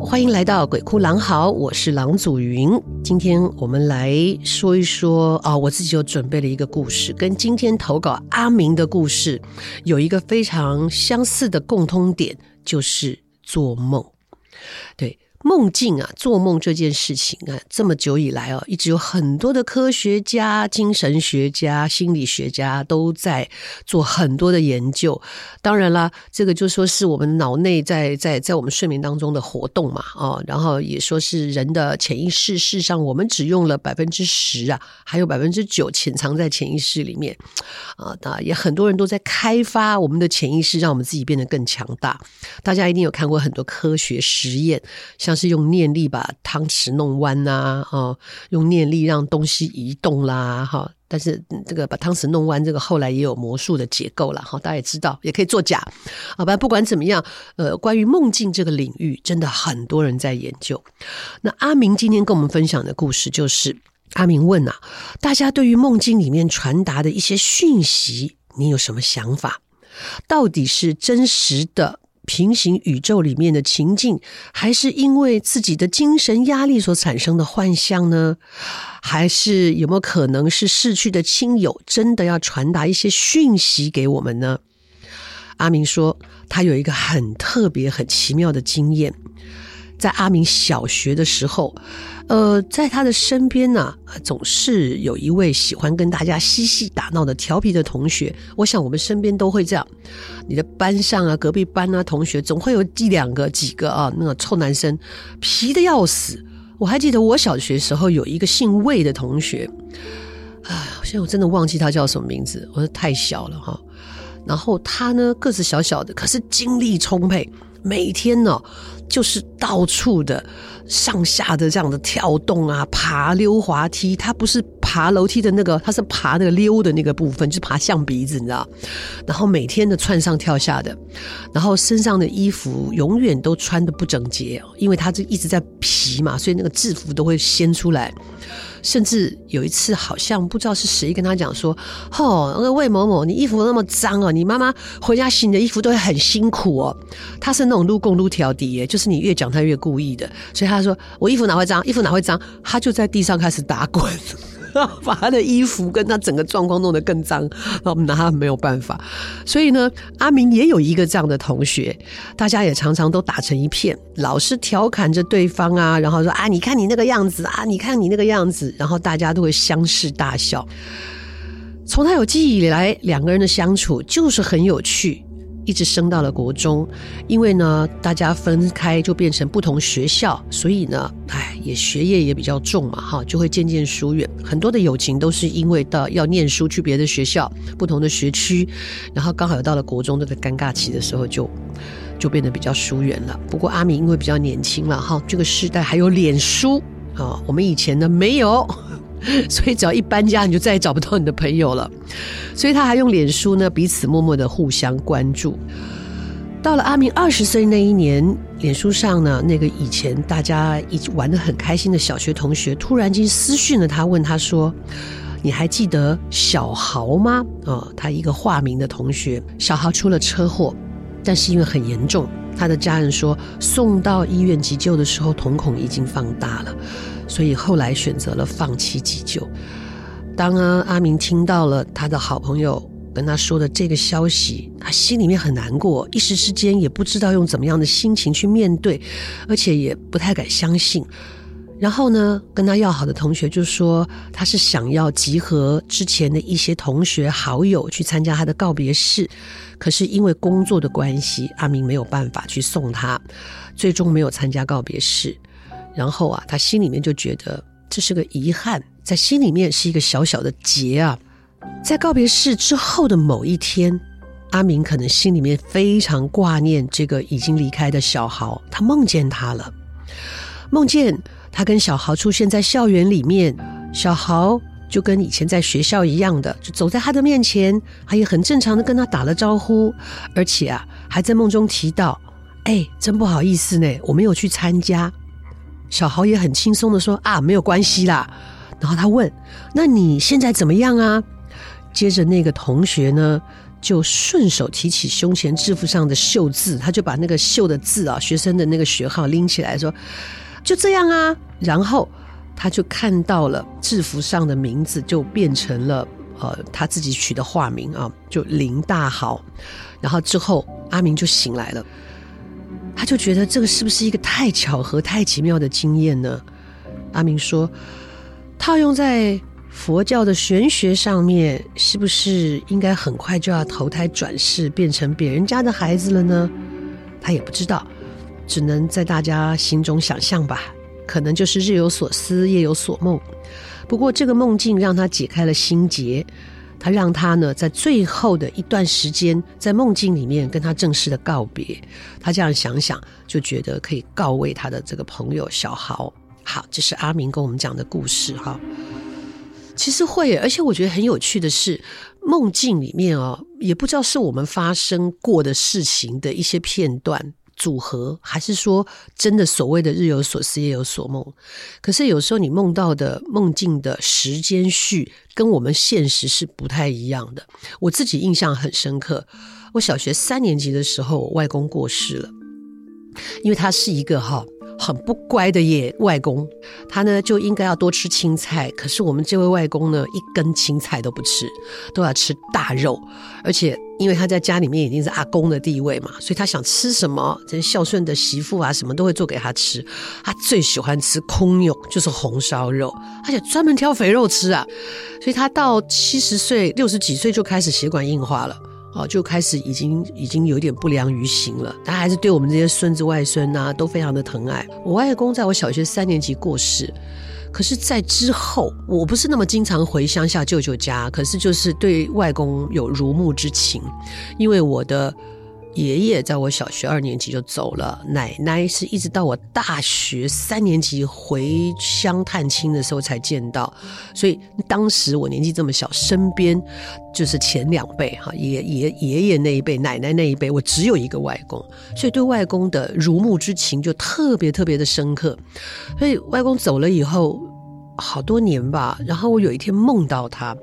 欢迎来到鬼哭狼嚎，我是狼祖云。今天我们来说一说啊、我自己有准备了一个故事，跟今天投稿阿明的故事有一个非常相似的共通点，就是做梦。对。梦境啊，做梦这件事情啊，这么久以来哦，一直有很多的科学家、精神学家、心理学家都在做很多的研究。当然啦，这个就说是我们脑内在在在我们睡眠当中的活动嘛，哦，然后也说是人的潜意识，事实上我们只用了 百分之十啊，还有百分之九潜藏在潜意识里面啊。那也很多人都在开发我们的潜意识，让我们自己变得更强大。大家一定有看过很多科学实验，像。是用念力把汤匙弄弯呐，哦，用念力让东西移动啦，哈。但是这个把汤匙弄弯，这个后来也有魔术的结构了，哈。大家也知道，也可以作假。好吧，不管怎么样，呃，关于梦境这个领域，真的很多人在研究。那阿明今天跟我们分享的故事，就是阿明问啊，大家对于梦境里面传达的一些讯息，你有什么想法？到底是真实的？平行宇宙里面的情境，还是因为自己的精神压力所产生的幻象呢？还是有没有可能是逝去的亲友真的要传达一些讯息给我们呢？阿明说，他有一个很特别、很奇妙的经验。在阿明小学的时候，呃，在他的身边呢，总是有一位喜欢跟大家嬉戏打闹的调皮的同学。我想我们身边都会这样，你的班上啊，隔壁班啊，同学总会有一两个、几个啊，那个臭男生，皮的要死。我还记得我小学时候有一个姓魏的同学，哎，现在我真的忘记他叫什么名字，我说太小了哈。然后他呢，个子小小的，可是精力充沛。每天呢，就是到处的上下的这样的跳动啊，爬溜滑梯。他不是爬楼梯的那个，他是爬那个溜的那个部分，就是爬象鼻子，你知道？然后每天的窜上跳下的，然后身上的衣服永远都穿得不整洁，因为他就一直在皮嘛，所以那个制服都会掀出来。甚至有一次，好像不知道是谁跟他讲说：“哦，那个魏某某，你衣服那么脏哦，你妈妈回家洗你的衣服都会很辛苦哦。”他是那种撸共撸调底耶，就是你越讲他越故意的，所以他说：“我衣服哪会脏？衣服哪会脏？”他就在地上开始打滚。把他的衣服跟他整个状况弄得更脏，那我们拿他没有办法。所以呢，阿明也有一个这样的同学，大家也常常都打成一片，老是调侃着对方啊，然后说啊，你看你那个样子啊，你看你那个样子，然后大家都会相视大笑。从他有记忆以来，两个人的相处就是很有趣。一直升到了国中，因为呢，大家分开就变成不同学校，所以呢，哎，也学业也比较重嘛，哈，就会渐渐疏远。很多的友情都是因为到要念书去别的学校，不同的学区，然后刚好到了国中这个尴尬期的时候就，就就变得比较疏远了。不过阿明因为比较年轻了，哈，这个时代还有脸书啊，我们以前呢没有。所以只要一搬家，你就再也找不到你的朋友了。所以他还用脸书呢，彼此默默的互相关注。到了阿明二十岁那一年，脸书上呢，那个以前大家一起玩得很开心的小学同学，突然间私讯了他，问他说：“你还记得小豪吗？”哦，他一个化名的同学，小豪出了车祸，但是因为很严重，他的家人说，送到医院急救的时候，瞳孔已经放大了，所以后来选择了放弃急救。当啊阿明听到了他的好朋友跟他说的这个消息，他心里面很难过，一时之间也不知道用怎么样的心情去面对，而且也不太敢相信。然后呢，跟他要好的同学就说他是想要集合之前的一些同学好友去参加他的告别式，可是因为工作的关系，阿明没有办法去送他，最终没有参加告别式。然后啊，他心里面就觉得这是个遗憾，在心里面是一个小小的结啊。在告别式之后的某一天，阿明可能心里面非常挂念这个已经离开的小豪，他梦见他了，梦见。他跟小豪出现在校园里面，小豪就跟以前在学校一样的，就走在他的面前，他也很正常的跟他打了招呼，而且啊，还在梦中提到：“哎，真不好意思呢，我没有去参加。”小豪也很轻松的说：“啊，没有关系啦。”然后他问：“那你现在怎么样啊？”接着那个同学呢，就顺手提起胸前制服上的绣字，他就把那个绣的字啊，学生的那个学号拎起来说。就这样啊，然后他就看到了制服上的名字，就变成了呃他自己取的化名啊，就林大豪。然后之后阿明就醒来了，他就觉得这个是不是一个太巧合、太奇妙的经验呢？阿明说，套用在佛教的玄学上面，是不是应该很快就要投胎转世，变成别人家的孩子了呢？他也不知道。只能在大家心中想象吧，可能就是日有所思，夜有所梦。不过这个梦境让他解开了心结，他让他呢在最后的一段时间，在梦境里面跟他正式的告别。他这样想想，就觉得可以告慰他的这个朋友小豪。好，这是阿明跟我们讲的故事哈。其实会，而且我觉得很有趣的是，梦境里面哦，也不知道是我们发生过的事情的一些片段。组合，还是说真的所谓的日有所思夜有所梦？可是有时候你梦到的梦境的时间序跟我们现实是不太一样的。我自己印象很深刻，我小学三年级的时候，我外公过世了，因为他是一个哈。很不乖的耶，外公，他呢就应该要多吃青菜，可是我们这位外公呢，一根青菜都不吃，都要吃大肉，而且因为他在家里面已经是阿公的地位嘛，所以他想吃什么，这孝顺的媳妇啊，什么都会做给他吃。他最喜欢吃空肉，就是红烧肉，而且专门挑肥肉吃啊，所以他到七十岁、六十几岁就开始血管硬化了。哦，就开始已经已经有点不良于行了，他还是对我们这些孙子外孙呐、都非常的疼爱。我外公在我小学三年级过世，可是，在之后我不是那么经常回乡下舅舅家，可是就是对外公有如沐之情，因为我的。爷爷在我小学二年级就走了，奶奶是一直到我大学三年级回乡探亲的时候才见到，所以当时我年纪这么小，身边就是前两辈哈，爷爷爷爷那一辈，奶奶那一辈，我只有一个外公，所以对外公的如沐之情就特别特别的深刻，所以外公走了以后。好多年吧，然后我有一天梦到他，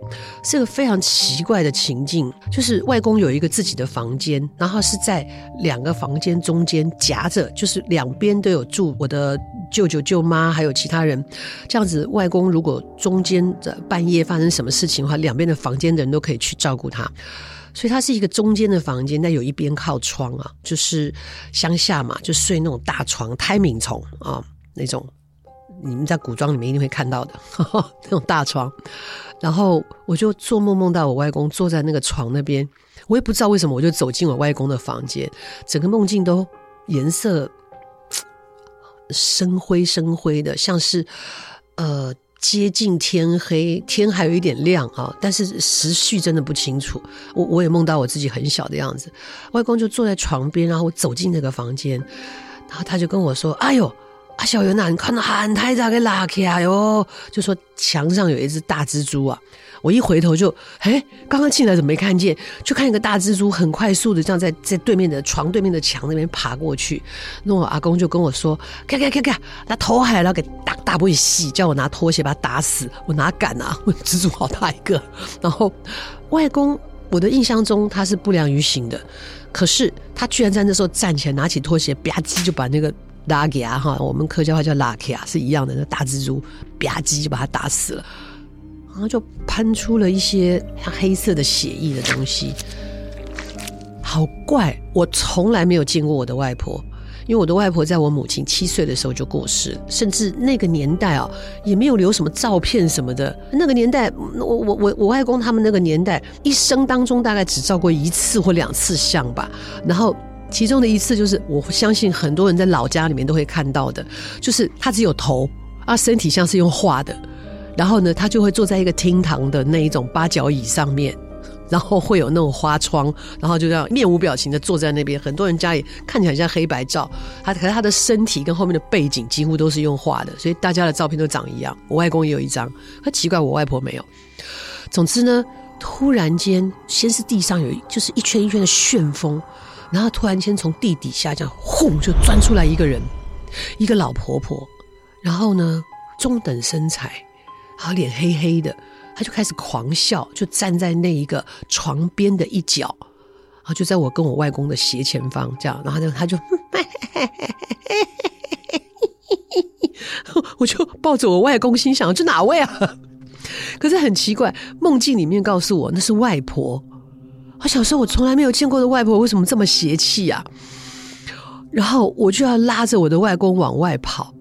是个非常奇怪的情境，就是外公有一个自己的房间，然后是在两个房间中间夹着，就是两边都有住我的舅舅舅妈还有其他人，这样子，外公如果中间的半夜发生什么事情的话，两边的房间的人都可以去照顾他，所以他是一个中间的房间，但有一边靠窗啊，就是乡下嘛，就睡那种大床，胎冥床啊那种。你们在古装里面一定会看到的呵呵 那种大床，然后我就做梦梦到我外公坐在那个床那边，我也不知道为什么，我就走进我外公的房间，整个梦境都颜色深灰深灰的，像是呃接近天黑，天还有一点亮啊，但是时序真的不清楚。我我也梦到我自己很小的样子，外公就坐在床边，然后我走进那个房间，然后他就跟我说：“哎呦。”啊，小袁呐，你看到很太大给拉起来哟，就说墙上有一只大蜘蛛啊！我一回头就，哎，刚刚进来怎么没看见？就看一个大蜘蛛很快速的这样在在对面的床对面的墙那边爬过去。那我阿公就跟我说：“看看看看，他头还要给打打不细，叫我拿拖鞋把他打死。”我哪敢啊！我蜘蛛好大一个。然后外公我的印象中他是不良于行的，可是他居然在那时候站起来，拿起拖鞋吧唧就把那个拉给啊哈，我们客家话叫拉给啊，是一样的，那大蜘蛛吧唧就把它打死了，然后就喷出了一些像黑色的血液的东西，好怪，我从来没有见过我的外婆。因为我的外婆在我母亲七岁的时候就过世，甚至那个年代啊，也没有留什么照片什么的。那个年代，我我我我外公他们那个年代，一生当中大概只照过一次或两次相吧。然后其中的一次，就是我相信很多人在老家里面都会看到的，就是他只有头啊，身体像是用画的。然后呢，他就会坐在一个厅堂的那一种八角椅上面。然后会有那种花窗，然后就这样面无表情的坐在那边。很多人家里看起来像黑白照，他可是他的身体跟后面的背景几乎都是用画的，所以大家的照片都长一样。我外公也有一张，很奇怪，我外婆没有。总之呢，突然间，先是地上有就是一圈一圈的旋风，然后突然间从地底下这样轰就钻出来一个人，一个老婆婆，然后呢中等身材，然后脸黑黑的。她就开始狂笑，就站在那一个床边的一角，然后就在我跟我外公的斜前方，这样，然后呢他就，我就抱着我外公，心想这哪位啊？可是很奇怪，梦境里面告诉我那是外婆。我小时候我从来没有见过的外婆，为什么这么邪气啊？然后我就要拉着我的外公往外跑，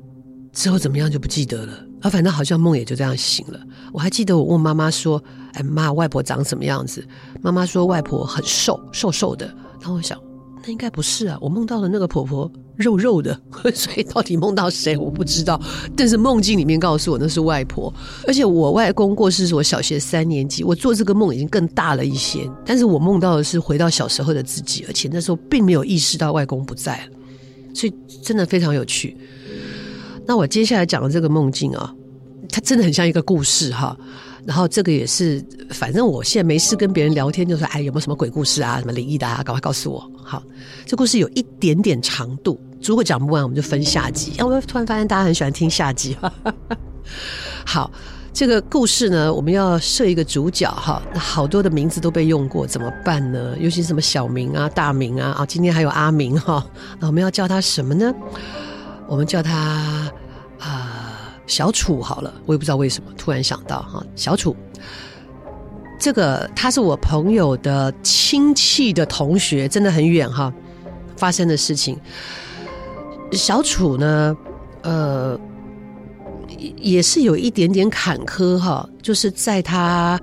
之后怎么样就不记得了。啊，反正好像梦也就这样醒了。我还记得我问妈妈说：“哎，妈，外婆长什么样子？”妈妈说：“外婆很瘦，瘦瘦的。”然后我想，那应该不是啊，我梦到的那个婆婆肉肉的，所以到底梦到谁我不知道。但是梦境里面告诉我那是外婆，而且我外公过世是我小学三年级，我做这个梦已经更大了一些。但是我梦到的是回到小时候的自己，而且那时候并没有意识到外公不在了，所以真的非常有趣。那我接下来讲的这个梦境啊，它真的很像一个故事哈。然后这个也是，反正我现在没事跟别人聊天，就说哎，有没有什么鬼故事啊，什么灵异的啊，赶快告诉我。好，这故事有一点点长度，如果讲不完，我们就分下集。哎，我突然发现大家很喜欢听下集。好，这个故事呢，我们要设一个主角哈。好多的名字都被用过，怎么办呢？尤其什么小明啊、大明啊，啊，今天还有阿明哈。我们要叫他什么呢？我们叫他、小楚好了，我也不知道为什么突然想到哈小楚，这个他是我朋友的亲戚的同学，真的很远哈发生的事情。小楚呢，呃，也是有一点点坎坷哈，就是在他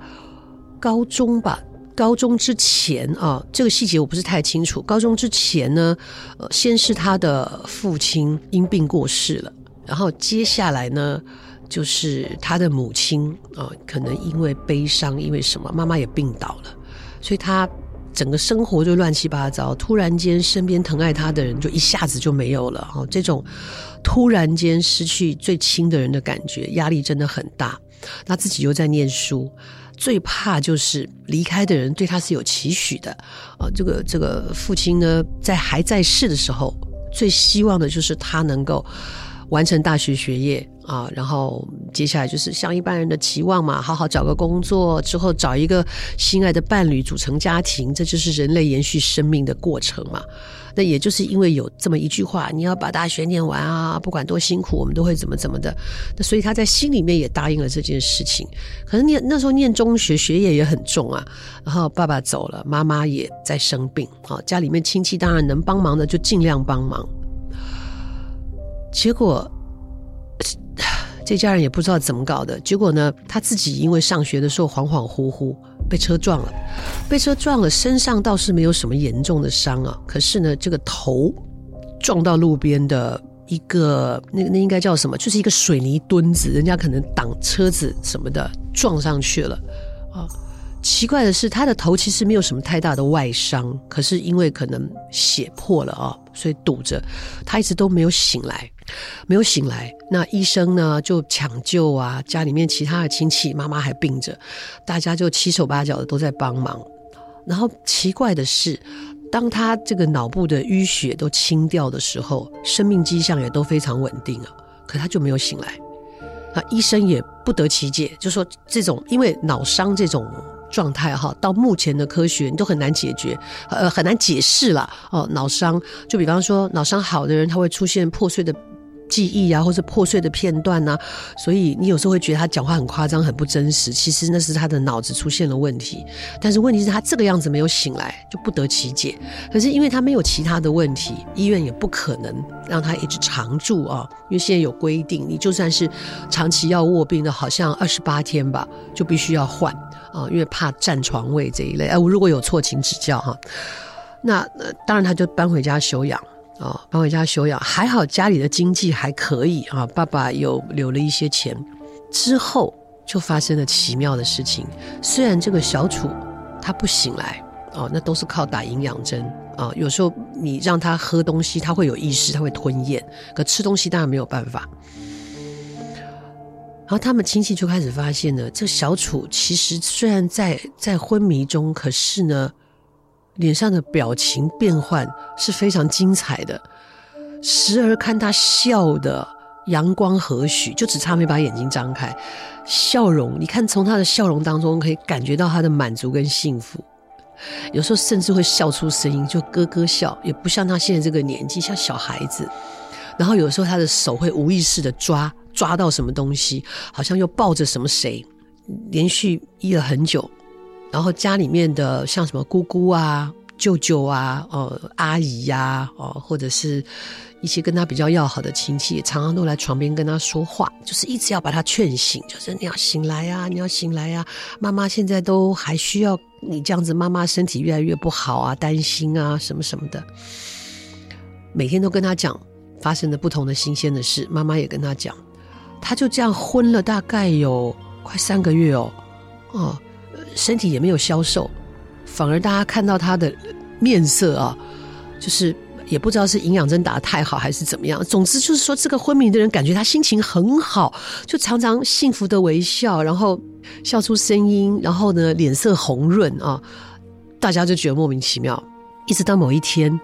高中吧。高中之前啊，这个细节我不是太清楚。高中之前呢，呃，先是他的父亲因病过世了，然后接下来呢，就是他的母亲啊，可能因为悲伤，因为什么，妈妈也病倒了，所以他整个生活就乱七八糟。突然间，身边疼爱他的人就一下子就没有了。哦，这种突然间失去最亲的人的感觉，压力真的很大。他自己又在念书。最怕就是离开的人对他是有期许的啊！这个这个父亲呢，在还在世的时候，最希望的就是他能够完成大学学业啊，然后接下来就是像一般人的期望嘛，好好找个工作之后，找一个心爱的伴侣，组成家庭，这就是人类延续生命的过程嘛。那也就是因为有这么一句话，你要把大学念完啊，不管多辛苦，我们都会怎么怎么的。那所以他在心里面也答应了这件事情。可是念那时候念中学，学业也很重啊。然后爸爸走了，妈妈也在生病啊，家里面亲戚当然能帮忙的就尽量帮忙。结果这家人也不知道怎么搞的，结果呢，他自己因为上学的时候恍恍惚惚。被车撞了，被车撞了，身上倒是没有什么严重的伤啊。可是呢，这个头撞到路边的一个那那应该叫什么？就是一个水泥墩子，人家可能挡车子什么的撞上去了啊。奇怪的是，他的头其实没有什么太大的外伤，可是因为可能血破了啊，所以堵着，他一直都没有醒来。没有醒来，那医生呢就抢救啊，家里面其他的亲戚，妈妈还病着，大家就七手八脚的都在帮忙。然后奇怪的是，当他这个脑部的淤血都清掉的时候，生命迹象也都非常稳定啊，可他就没有醒来。那医生也不得其解，就说这种因为脑伤这种状态哈，到目前的科学你都很难解决，呃，很难解释了哦。脑伤就比方说，脑伤好的人他会出现破碎的。记忆啊，或者破碎的片段啊，所以你有时候会觉得他讲话很夸张、很不真实。其实那是他的脑子出现了问题。但是问题是，他这个样子没有醒来，就不得其解。可是因为他没有其他的问题，医院也不可能让他一直常住啊。因为现在有规定，你就算是长期要卧病的，好像二十八天吧，就必须要换啊，因为怕占床位这一类。哎，我如果有错，请指教哈。那当然，他就搬回家休养。啊，搬回家休养，还好家里的经济还可以啊。爸爸有留了一些钱，之后就发生了奇妙的事情。虽然这个小楚他不醒来哦，那都是靠打营养针啊。有时候你让他喝东西，他会有意识，他会吞咽，可吃东西当然没有办法。然后他们亲戚就开始发现呢，这小楚其实虽然在在昏迷中，可是呢。脸上的表情变换是非常精彩的，时而看他笑的阳光和煦，就只差没把眼睛张开，笑容，你看从他的笑容当中可以感觉到他的满足跟幸福，有时候甚至会笑出声音，就咯咯笑，也不像他现在这个年纪，像小孩子。然后有时候他的手会无意识的抓抓到什么东西，好像又抱着什么谁，连续依了很久。然后家里面的像什么姑姑啊、舅舅啊、呃阿姨呀、啊，哦、或者是一些跟他比较要好的亲戚，常常都来床边跟他说话，就是一直要把他劝醒，就是你要醒来呀、啊，你要醒来呀、啊，妈妈现在都还需要你这样子，妈妈身体越来越不好啊，担心啊，什么什么的，每天都跟他讲发生的不同的新鲜的事，妈妈也跟他讲，他就这样昏了大概有快三个月哦，哦、身体也没有消瘦，反而大家看到他的面色啊，就是也不知道是营养针打得太好还是怎么样。总之就是说，这个昏迷的人感觉他心情很好，就常常幸福的微笑，然后笑出声音，然后呢脸色红润啊，大家就觉得莫名其妙。一直到某一天，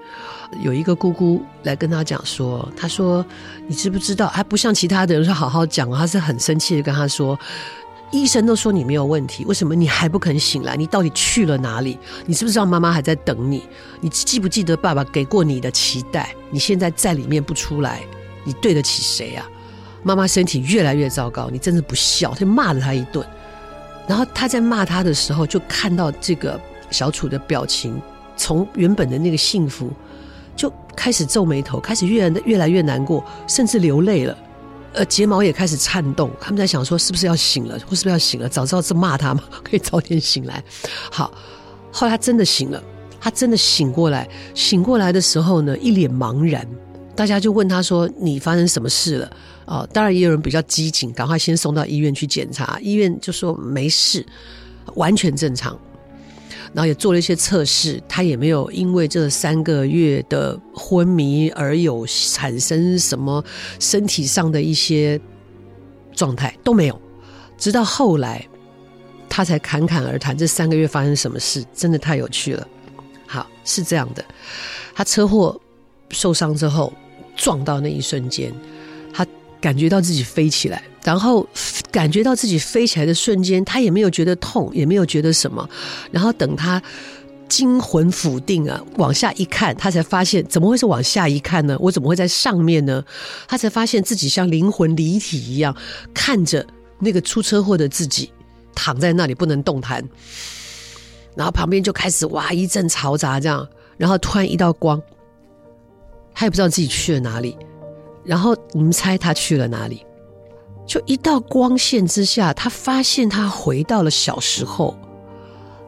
有一个姑姑来跟他讲说：“他说你知不知道？还不像其他的人说好好讲，他是很生气的跟他说。”医生都说你没有问题，为什么你还不肯醒来？你到底去了哪里？你知不知道妈妈还在等你？你记不记得爸爸给过你的期待？你现在在里面不出来，你对得起谁啊？妈妈身体越来越糟糕，你真的不孝，就骂了他一顿。然后他在骂他的时候，就看到这个小楚的表情，从原本的那个幸福，就开始皱眉头，开始越来越来越难过，甚至流泪了。呃，睫毛也开始颤动，他们在想说是不是要醒了，或是不是要醒了？早知道是骂他嘛，可以早点醒来。好，后来他真的醒了，他真的醒过来。醒过来的时候呢，一脸茫然。大家就问他说：“你发生什么事了？”哦，当然也有人比较机警，赶快先送到医院去检查。医院就说没事，完全正常。然后也做了一些测试，他也没有因为这三个月的昏迷而有产生什么身体上的一些状态都没有。直到后来，他才侃侃而谈这三个月发生什么事，真的太有趣了。好，是这样的，他车祸受伤之后撞到那一瞬间，他感觉到自己飞起来。然后感觉到自己飞起来的瞬间，他也没有觉得痛，也没有觉得什么。然后等他惊魂甫定啊，往下一看，他才发现怎么会是往下一看呢？我怎么会在上面呢？他才发现自己像灵魂离体一样，看着那个出车祸的自己躺在那里不能动弹。然后旁边就开始哇一阵嘈杂，这样，然后突然一道光，他也不知道自己去了哪里。然后你们猜他去了哪里？就一道光线之下，他发现他回到了小时候，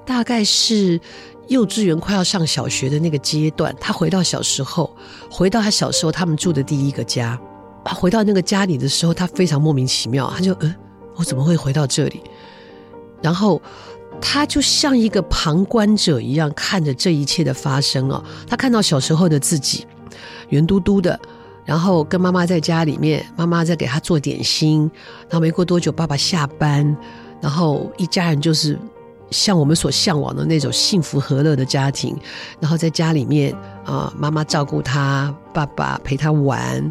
大概是幼稚园快要上小学的那个阶段。他回到小时候，回到他小时候他们住的第一个家。他回到那个家里的时候，他非常莫名其妙，他就嗯，我怎么会回到这里？然后他就像一个旁观者一样看着这一切的发生啊。他看到小时候的自己，圆嘟嘟的。然后跟妈妈在家里面，妈妈在给他做点心。然后没过多久，爸爸下班，然后一家人就是像我们所向往的那种幸福和乐的家庭。然后在家里面啊，妈妈照顾他，爸爸陪他玩，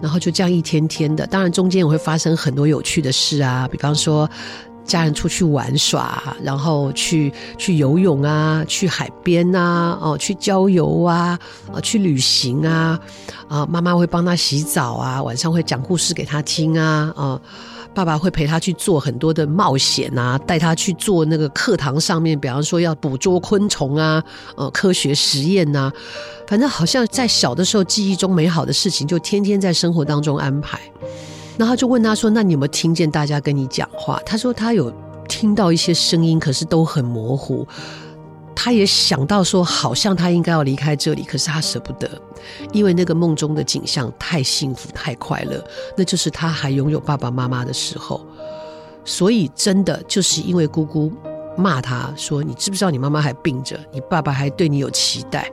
然后就这样一天天的。当然中间也会发生很多有趣的事啊，比方说家人出去玩耍，然后去去游泳啊，去海边啊，哦，去郊游啊，啊，去旅行啊，啊，妈妈会帮他洗澡啊，晚上会讲故事给他听啊，啊，爸爸会陪他去做很多的冒险啊，带他去做那个课堂上面，比方说要捕捉昆虫啊，呃，科学实验呐，反正好像在小的时候记忆中美好的事情，就天天在生活当中安排。然后就问他说：“那你有没有听见大家跟你讲话？”他说：“他有听到一些声音，可是都很模糊。他也想到说，好像他应该要离开这里，可是他舍不得，因为那个梦中的景象太幸福、太快乐，那就是他还拥有爸爸妈妈的时候。所以，真的就是因为姑姑骂他说：‘你知不知道你妈妈还病着？你爸爸还对你有期待’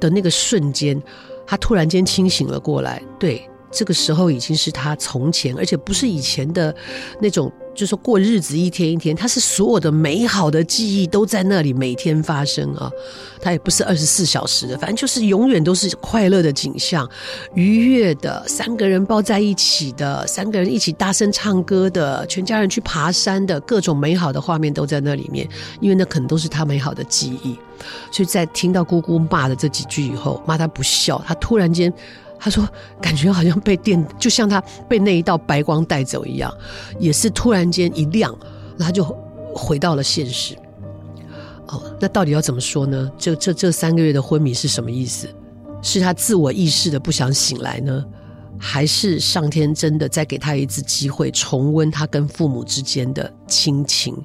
的那个瞬间，他突然间清醒了过来。对。”这个时候已经是他从前，而且不是以前的那种，就是说过日子一天一天，他是所有的美好的记忆都在那里每天发生啊。他也不是二十四小时的，反正就是永远都是快乐的景象，愉悦的，三个人抱在一起的，三个人一起大声唱歌的，全家人去爬山的，各种美好的画面都在那里面，因为那可能都是他美好的记忆。所以在听到姑姑骂的这几句以后，骂他不孝，他突然间。他说：“感觉好像被电，就像他被那一道白光带走一样，也是突然间一亮，他就回到了现实。哦，那到底要怎么说呢？这这这三个月的昏迷是什么意思？是他自我意识的不想醒来呢，还是上天真的再给他一次机会，重温他跟父母之间的亲情？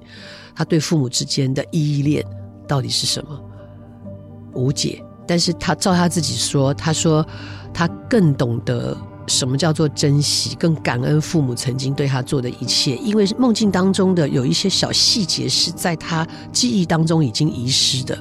他对父母之间的依恋到底是什么？无解。但是他照他自己说，他说。”他更懂得什么叫做珍惜，更感恩父母曾经对他做的一切，因为梦境当中的有一些小细节是在他记忆当中已经遗失的，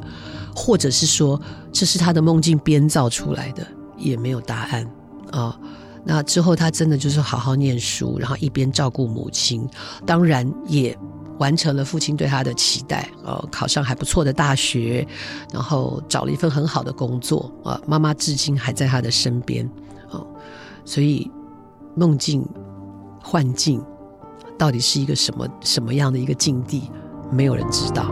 或者是说这是他的梦境编造出来的，也没有答案啊、那之后他真的就是好好念书，然后一边照顾母亲，当然也完成了父亲对他的期待，呃，考上还不错的大学，然后找了一份很好的工作，啊，妈妈至今还在他的身边，哦，所以梦境、幻境到底是一个什么什么样的一个境地，没有人知道。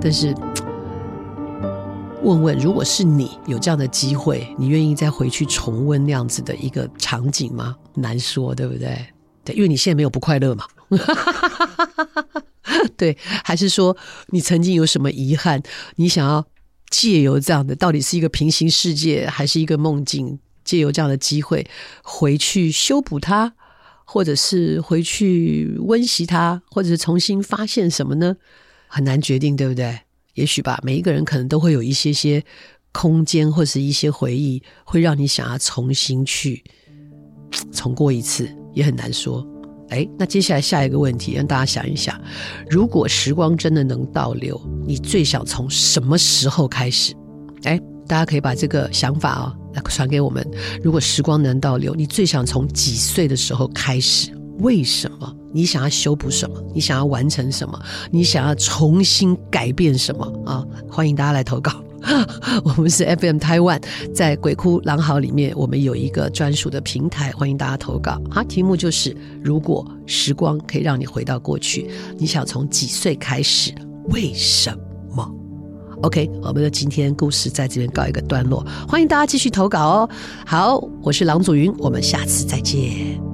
但是。问问，如果是你有这样的机会，你愿意再回去重温那样子的一个场景吗？难说，对不对？对，因为你现在没有不快乐嘛。对，还是说你曾经有什么遗憾？你想要借由这样的，到底是一个平行世界，还是一个梦境？借由这样的机会回去修补它，或者是回去温习它，或者是重新发现什么呢？很难决定，对不对？也许吧，每一个人可能都会有一些些空间，或是一些回忆，会让你想要重新去 重过一次，也很难说。哎，那接下来下一个问题，让大家想一想：如果时光真的能倒流，你最想从什么时候开始？哎，大家可以把这个想法哦来传给我们。如果时光能倒流，你最想从几岁的时候开始？为什么？你想要修补什么？你想要完成什么？你想要重新改变什么啊？欢迎大家来投稿。我们是 FM Taiwan，在鬼哭狼嚎里面，我们有一个专属的平台，欢迎大家投稿。好，题目就是：如果时光可以让你回到过去，你想从几岁开始？为什么？OK，我们的今天故事在这边告一个段落。欢迎大家继续投稿哦。好，我是郎祖筠，我们下次再见。